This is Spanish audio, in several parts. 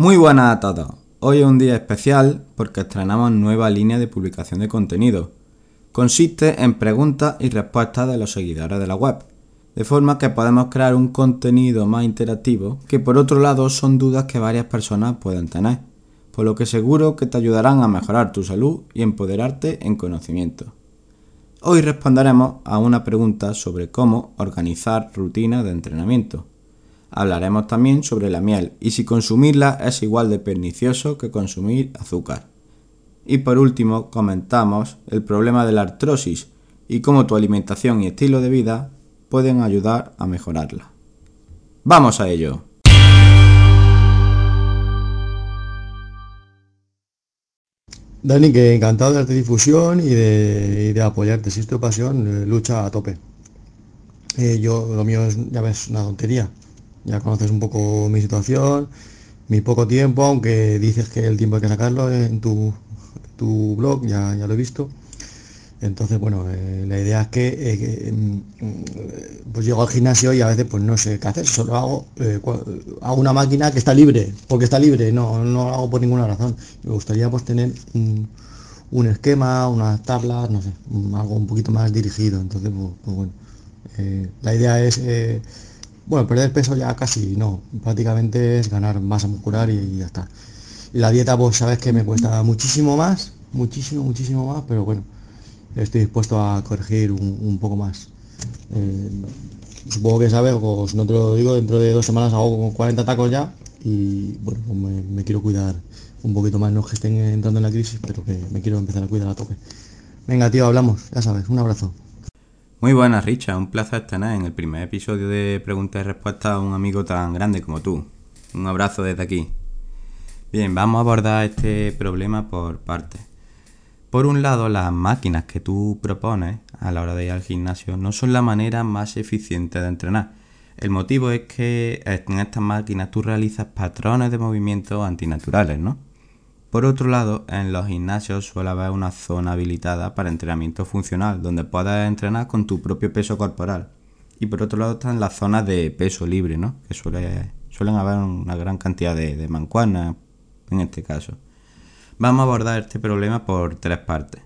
Muy buenas a todos. Hoy es un día especial porque estrenamos nueva línea de publicación de contenido. Consiste en preguntas y respuestas de los seguidores de la web, de forma que podemos crear un contenido más interactivo que por otro lado son dudas que varias personas pueden tener, por lo que seguro que te ayudarán a mejorar tu salud y empoderarte en conocimiento. Hoy responderemos a una pregunta sobre cómo organizar rutinas de entrenamiento. Hablaremos también sobre la miel y si consumirla es igual de pernicioso que consumir azúcar. Y por último comentamos el problema de la artrosis y cómo tu alimentación y estilo de vida pueden ayudar a mejorarla. ¡Vamos a ello! Dani, que encantado de darte difusión y de, apoyarte. Si es tu pasión, eh, lucha a tope. Eh, yo, lo mío es, ya ves, una tontería ya conoces un poco mi situación, mi poco tiempo, aunque dices que el tiempo hay que sacarlo en tu, tu blog, ya, ya lo he visto. Entonces, bueno, eh, la idea es que, eh, mm, pues llego al gimnasio y a veces pues no sé qué hacer, solo hago, eh, hago una máquina que está libre, porque está libre, no, no lo hago por ninguna razón. Me gustaría pues tener un, un esquema, unas tablas, no sé, algo un poquito más dirigido. Entonces, pues, pues bueno, la idea es bueno, perder peso ya casi no, prácticamente es ganar masa muscular y, ya está. Y la dieta, pues sabes que me cuesta muchísimo más, muchísimo, muchísimo más, pero bueno, estoy dispuesto a corregir un, poco más. Eh, supongo que sabes, pues no te lo digo, dentro de dos semanas hago 40 tacos ya y bueno, pues me, quiero cuidar un poquito más, no que estén entrando en la crisis, pero que me quiero empezar a cuidar a tope. Venga, tío, hablamos, ya sabes, un abrazo. Muy buenas, Richard. Un placer tener en el primer episodio de Preguntas y Respuestas a un amigo tan grande como tú. Un abrazo desde aquí. Bien, vamos a abordar este problema por partes. Por un lado, las máquinas que tú propones a la hora de ir al gimnasio no son la manera más eficiente de entrenar. El motivo es que en estas máquinas tú realizas patrones de movimiento antinaturales, ¿no? Por otro lado, en los gimnasios suele haber una zona habilitada para entrenamiento funcional, donde puedes entrenar con tu propio peso corporal. Y por otro lado están las zonas de peso libre, ¿no? Que suele, suelen haber una gran cantidad de, de mancuernas en este caso. Vamos a abordar este problema por tres partes.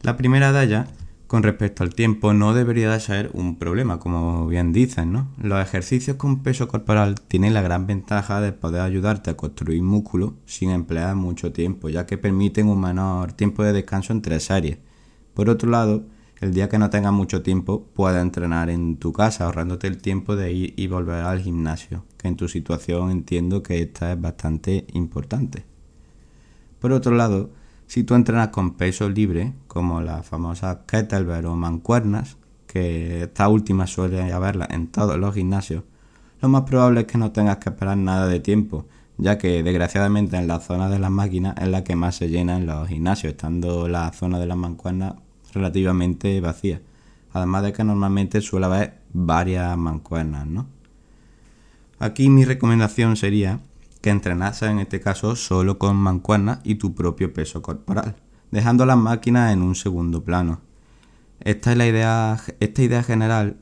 La primera de ellas con respecto al tiempo no debería de ser un problema, como bien dicen, ¿no? Los ejercicios con peso corporal tienen la gran ventaja de poder ayudarte a construir músculo sin emplear mucho tiempo, ya que permiten un menor tiempo de descanso entre series. Por otro lado, el día que no tengas mucho tiempo, puedes entrenar en tu casa, ahorrándote el tiempo de ir y volver al gimnasio, que en tu situación entiendo que esta es bastante importante. Por otro lado, si tú entrenas con peso libre, como las famosas kettlebell o mancuernas, que esta última suele haberla en todos los gimnasios, lo más probable es que no tengas que esperar nada de tiempo, ya que desgraciadamente en la zona de las máquinas es la que más se llena en los gimnasios, estando la zona de las mancuernas relativamente vacía. Además de que normalmente suele haber varias mancuernas, ¿no? Aquí mi recomendación sería que entrenase en este caso solo con mancuernas y tu propio peso corporal, dejando las máquinas en un segundo plano. Esta es la idea, esta idea general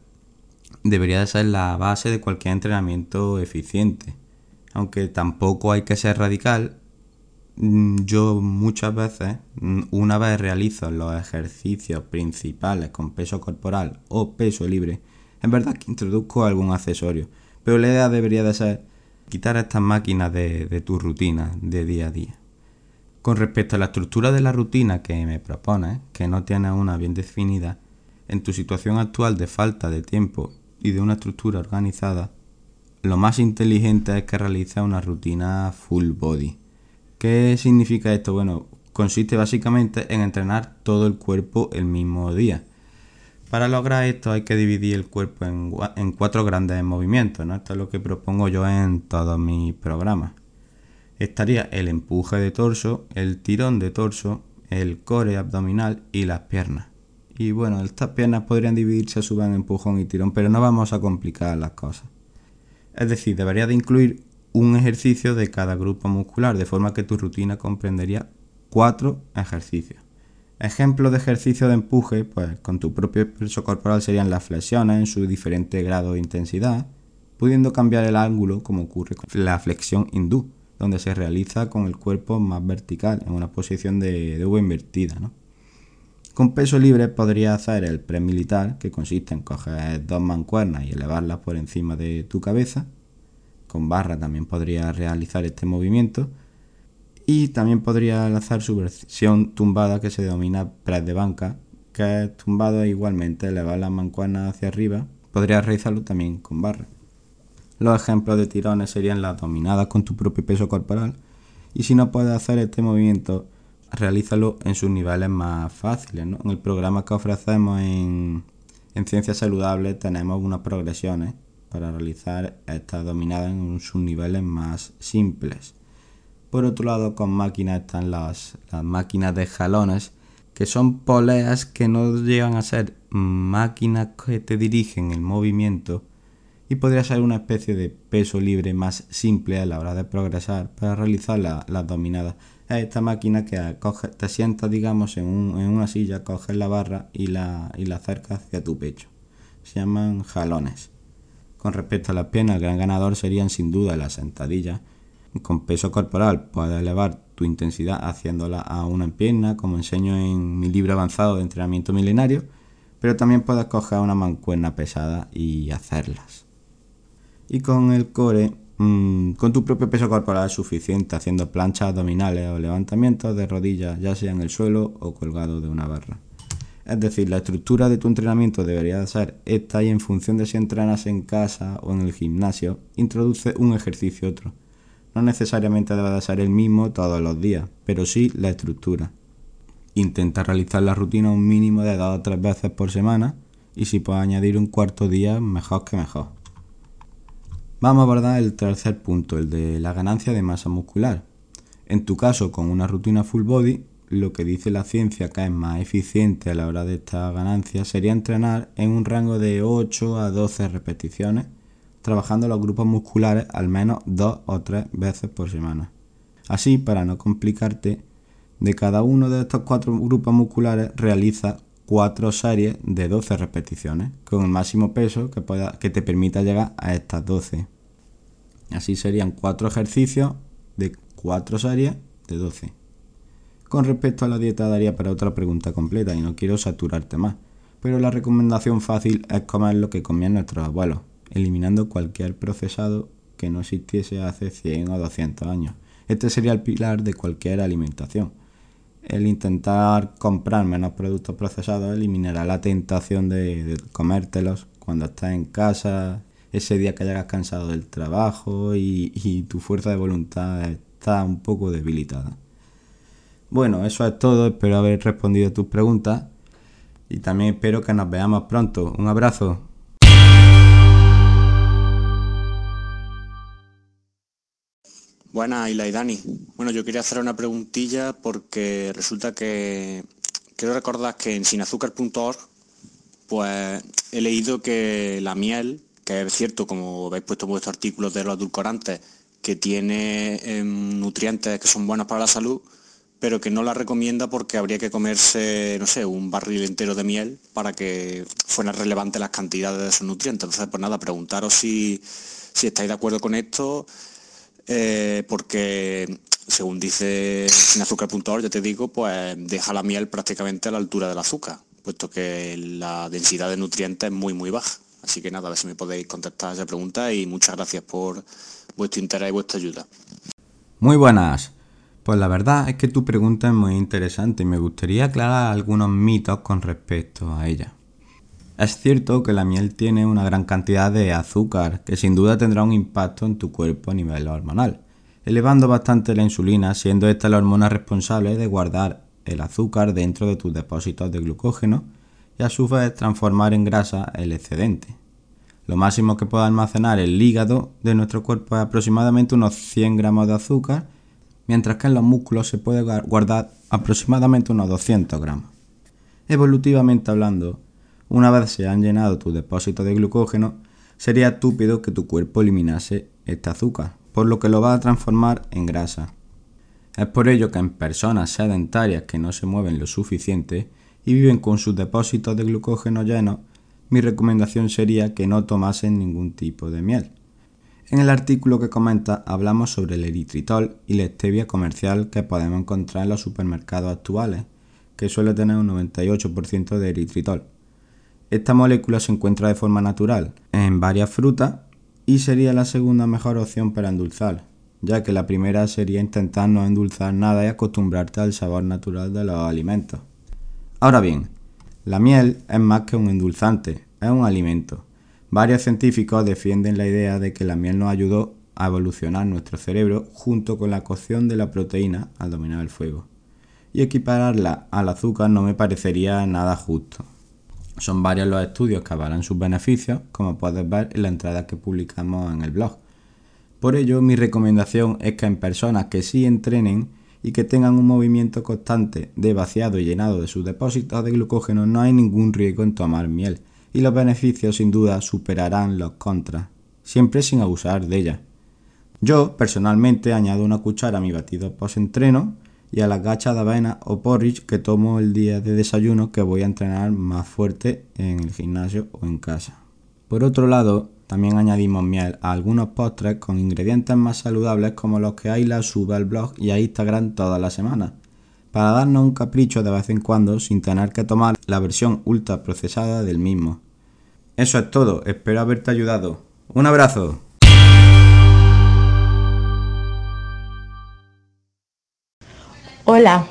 debería de ser la base de cualquier entrenamiento eficiente. Aunque tampoco hay que ser radical, mm, yo muchas veces, mm, una vez realizo los ejercicios principales con peso corporal o peso libre, en verdad que introduzco algún accesorio, pero la idea debería de ser quitar estas máquinas de, tu rutina de día a día. Con respecto a la estructura de la rutina que me propones, que no tienes una bien definida, en tu situación actual de falta de tiempo y de una estructura organizada, lo más inteligente es que realices una rutina full body. ¿Qué significa esto? Bueno, consiste básicamente en entrenar todo el cuerpo el mismo día. Para lograr esto hay que dividir el cuerpo en, cuatro grandes movimientos, ¿no? Esto es lo que propongo yo en todos mis programas. Estaría el empuje de torso, el tirón de torso, el core abdominal y las piernas. Y bueno, estas piernas podrían dividirse a su vez en empujón y tirón, pero no vamos a complicar las cosas. Es decir, debería de incluir un ejercicio de cada grupo muscular, de forma que tu rutina comprendería cuatro ejercicios. Ejemplos de ejercicio de empuje, pues con tu propio peso corporal serían las flexiones en su diferente grado de intensidad, pudiendo cambiar el ángulo como ocurre con la flexión hindú, donde se realiza con el cuerpo más vertical, en una posición de, de invertida. ¿no? Con peso libre podría hacer el press militar, que consiste en coger dos mancuernas y elevarlas por encima de tu cabeza. Con barra también podría realizar este movimiento. Y también podría lanzar su versión tumbada que se denomina press de banca, que es tumbado igualmente elevar las mancuernas hacia arriba. Podría realizarlo también con barra. Los ejemplos de tirones serían las dominadas con tu propio peso corporal. Y si no puedes hacer este movimiento, realízalo en sus niveles más fáciles. En el programa que ofrecemos en, en Ciencias Saludables tenemos unas progresiones para realizar estas dominadas en sus niveles más simples. Por otro lado, con máquinas están las, máquinas de jalones, que son poleas que no llegan a ser máquinas que te dirigen el movimiento y podría ser una especie de peso libre más simple a la hora de progresar para realizar las dominadas es esta máquina que te sientas, digamos, en, una silla, coges la barra y la, y la acercas hacia tu pecho. Se llaman jalones. Con respecto a las piernas, el gran ganador serían sin duda las sentadillas. Con peso corporal puedes elevar tu intensidad haciéndola a una pierna, como enseño en mi libro avanzado de entrenamiento milenario, pero también puedes coger una mancuerna pesada y hacerlas. Y con el core Mm, con tu propio peso corporal es suficiente haciendo planchas abdominales o levantamientos de rodillas, ya sea en el suelo o colgado de una barra. Es decir, la estructura de tu entrenamiento debería ser esta y en función de si entrenas en casa o en el gimnasio, introduce un ejercicio otro. No necesariamente debe de ser el mismo todos los días, pero sí la estructura. Intenta realizar la rutina un mínimo de dos o tres veces por semana y si puedes añadir un cuarto día, mejor que mejor. Vamos a abordar el tercer punto, el de la ganancia de masa muscular. En tu caso, con una rutina full body, lo que dice la ciencia que es más eficiente a la hora de esta ganancia sería entrenar en un rango de 8 a 12 repeticiones, trabajando los grupos musculares al menos 2 o 3 veces por semana. Así, para no complicarte, de cada uno de estos cuatro grupos musculares realiza 4 series de 12 repeticiones, con el máximo peso que, pueda, que te permita llegar a estas 12. Así serían 4 ejercicios de 4 series de 12. Con respecto a la dieta daría para otra pregunta completa y no quiero saturarte más, pero la recomendación fácil es comer lo que comían nuestros abuelos, eliminando cualquier procesado que no existiese hace 100 o 200 años. Este sería el pilar de cualquier alimentación el intentar comprar menos productos procesados eliminará la tentación de, comértelos cuando estás en casa, ese día que llegas cansado del trabajo y, y tu fuerza de voluntad está un poco debilitada. Bueno, eso es todo, espero haber respondido a tus preguntas y también espero que nos veamos pronto. Un abrazo. Buenas, Ila y Dani. Bueno, yo quería hacer una preguntilla porque resulta que quiero recordar que en sinazúcar.org pues he leído que la miel, que es cierto, como habéis puesto en vuestros artículos de los edulcorantes, que tiene em, nutrientes que son buenos para la salud, pero que no la recomienda porque habría que comerse, no sé, un barril entero de miel para que fueran relevantes las cantidades de esos nutrientes. Entonces, pues nada, preguntaros si, si estáis de acuerdo con esto eh, porque según dice sinazúcar.org, ya te digo, pues deja la miel prácticamente a la altura del azúcar, puesto que la densidad de nutrientes es muy muy baja. Así que nada, a ver si me podéis contestar esa pregunta y muchas gracias por vuestro interés y vuestra ayuda. Muy buenas. Pues la verdad es que tu pregunta es muy interesante y me gustaría aclarar algunos mitos con respecto a ella. Es cierto que la miel tiene una gran cantidad de azúcar, que sin duda tendrá un impacto en tu cuerpo a nivel hormonal, elevando bastante la insulina, siendo esta la hormona responsable de guardar el azúcar dentro de tus depósitos de glucógeno y a su vez transformar en grasa el excedente. Lo máximo que puede almacenar el hígado de nuestro cuerpo es aproximadamente unos 100 gramos de azúcar, mientras que en los músculos se puede guardar aproximadamente unos 200 gramos. Evolutivamente hablando, una vez se han llenado tus depósitos de glucógeno, sería estúpido que tu cuerpo eliminase este azúcar, por lo que lo va a transformar en grasa. Es por ello que en personas sedentarias que no se mueven lo suficiente y viven con sus depósitos de glucógeno llenos, mi recomendación sería que no tomasen ningún tipo de miel. En el artículo que comenta hablamos sobre el eritritol y la stevia comercial que podemos encontrar en los supermercados actuales, que suele tener un 98% de eritritol. Esta molécula se encuentra de forma natural en varias frutas y sería la segunda mejor opción para endulzar, ya que la primera sería intentar no endulzar nada y acostumbrarte al sabor natural de los alimentos. Ahora bien, la miel es más que un endulzante, es un alimento. Varios científicos defienden la idea de que la miel nos ayudó a evolucionar nuestro cerebro junto con la cocción de la proteína al dominar el fuego. Y equipararla al azúcar no me parecería nada justo. Son varios los estudios que avalan sus beneficios, como puedes ver en la entrada que publicamos en el blog. Por ello, mi recomendación es que en personas que sí entrenen y que tengan un movimiento constante de vaciado y llenado de sus depósitos de glucógeno no hay ningún riesgo en tomar miel y los beneficios sin duda superarán los contras, siempre sin abusar de ella. Yo personalmente añado una cuchara a mi batido post-entreno y a las gachas de avena o porridge que tomo el día de desayuno que voy a entrenar más fuerte en el gimnasio o en casa. Por otro lado, también añadimos miel a algunos postres con ingredientes más saludables como los que Ayla sube al blog y a Instagram toda la semana, para darnos un capricho de vez en cuando sin tener que tomar la versión ultra procesada del mismo. Eso es todo, espero haberte ayudado. Un abrazo. Hola,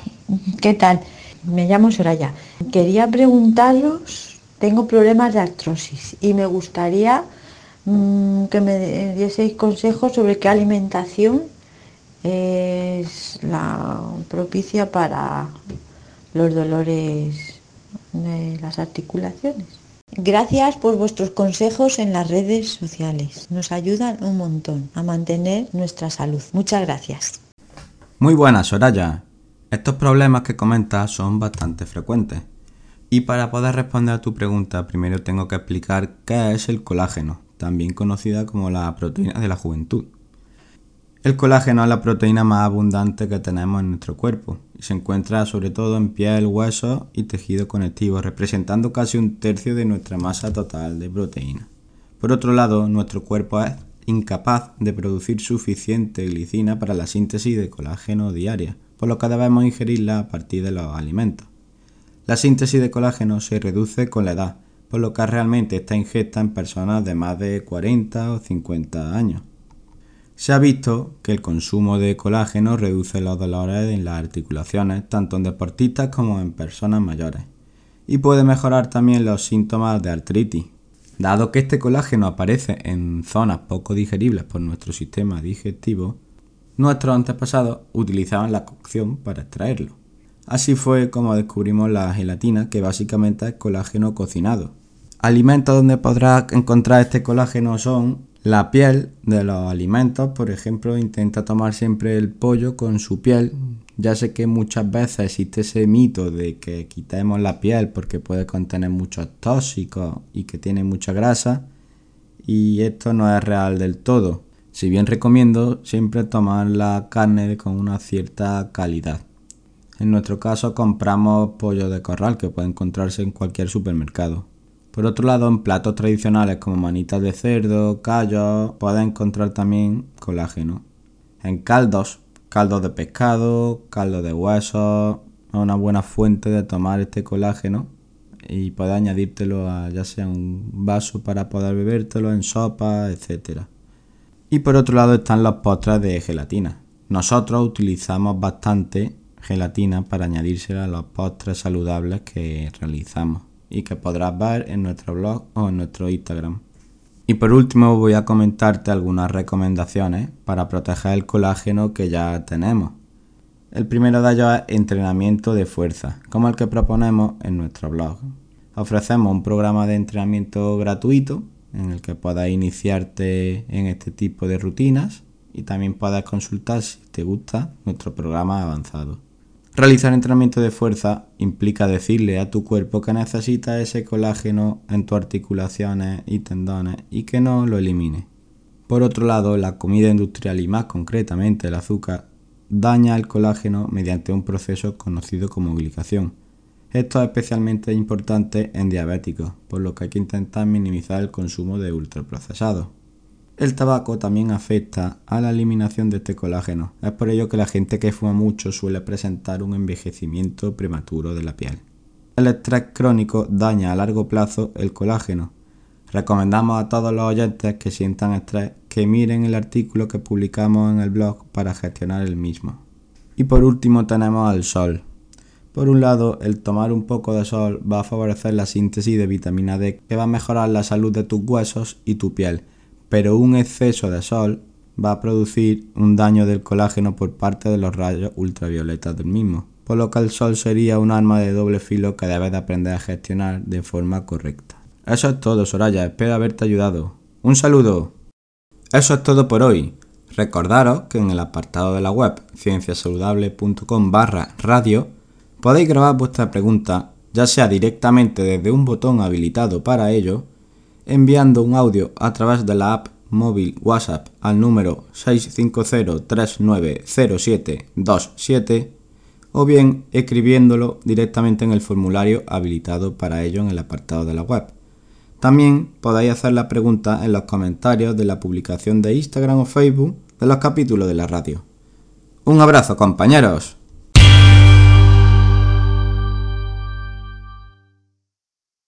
¿qué tal? Me llamo Soraya. Quería preguntaros, tengo problemas de artrosis y me gustaría Mm, que me dieseis consejos sobre qué alimentación es la propicia para los dolores de las articulaciones. Gracias por vuestros consejos en las redes sociales. Nos ayudan un montón a mantener nuestra salud. Muchas gracias. Muy buenas, Soraya. Estos problemas que comentas son bastante frecuentes. Y para poder responder a tu pregunta, primero tengo que explicar qué es el colágeno, también conocida como la proteína de la juventud. El colágeno es la proteína más abundante que tenemos en nuestro cuerpo y se encuentra sobre todo en piel, huesos y tejido conectivo, representando casi un tercio de nuestra masa total de proteína. Por otro lado, nuestro cuerpo es incapaz de producir suficiente glicina para la síntesis de colágeno diaria, por lo que debemos ingerirla a partir de los alimentos. La síntesis de colágeno se reduce con la edad, por lo que realmente está ingesta en personas de más de 40 o 50 años. Se ha visto que el consumo de colágeno reduce los dolores en las articulaciones, tanto en deportistas como en personas mayores, y puede mejorar también los síntomas de artritis. Dado que este colágeno aparece en zonas poco digeribles por nuestro sistema digestivo, nuestros antepasados utilizaban la cocción para extraerlo. Así fue como descubrimos la gelatina, que básicamente es colágeno cocinado, Alimentos donde podrás encontrar este colágeno son la piel de los alimentos, por ejemplo, intenta tomar siempre el pollo con su piel. Ya sé que muchas veces existe ese mito de que quitemos la piel porque puede contener muchos tóxicos y que tiene mucha grasa y esto no es real del todo. Si bien recomiendo siempre tomar la carne con una cierta calidad. En nuestro caso compramos pollo de corral que puede encontrarse en cualquier supermercado. Por otro lado, en platos tradicionales como manitas de cerdo, callos, puedes encontrar también colágeno. En caldos, caldos de pescado, caldo de huesos, es una buena fuente de tomar este colágeno y puedes añadírtelo a ya sea un vaso para poder bebértelo en sopa, etc. Y por otro lado están los postres de gelatina. Nosotros utilizamos bastante gelatina para añadírsela a los postres saludables que realizamos y que podrás ver en nuestro blog o en nuestro Instagram. Y por último voy a comentarte algunas recomendaciones para proteger el colágeno que ya tenemos. El primero de ellos es entrenamiento de fuerza, como el que proponemos en nuestro blog. ofrecemos un programa de entrenamiento gratuito en el que puedas iniciarte en este tipo de rutinas y también puedas consultar si te gusta nuestro programa avanzado. Realizar entrenamiento de fuerza implica decirle a tu cuerpo que necesita ese colágeno en tus articulaciones y tendones y que no lo elimine. Por otro lado, la comida industrial y más concretamente el azúcar daña el colágeno mediante un proceso conocido como glicación. Esto es especialmente importante en diabéticos, por lo que hay que intentar minimizar el consumo de ultraprocesados. El tabaco también afecta a la eliminación de este colágeno. Es por ello que la gente que fuma mucho suele presentar un envejecimiento prematuro de la piel. El estrés crónico daña a largo plazo el colágeno. Recomendamos a todos los oyentes que sientan estrés que miren el artículo que publicamos en el blog para gestionar el mismo. Y por último tenemos al sol. Por un lado, el tomar un poco de sol va a favorecer la síntesis de vitamina D que va a mejorar la salud de tus huesos y tu piel pero un exceso de sol va a producir un daño del colágeno por parte de los rayos ultravioletas del mismo, por lo que el sol sería un arma de doble filo que debes de aprender a gestionar de forma correcta. Eso es todo, Soraya, espero haberte ayudado. Un saludo. Eso es todo por hoy. Recordaros que en el apartado de la web cienciasaludable.com barra radio podéis grabar vuestra pregunta ya sea directamente desde un botón habilitado para ello enviando un audio a través de la app móvil WhatsApp al número 650390727 o bien escribiéndolo directamente en el formulario habilitado para ello en el apartado de la web. También podéis hacer la pregunta en los comentarios de la publicación de Instagram o Facebook de los capítulos de la radio. Un abrazo compañeros.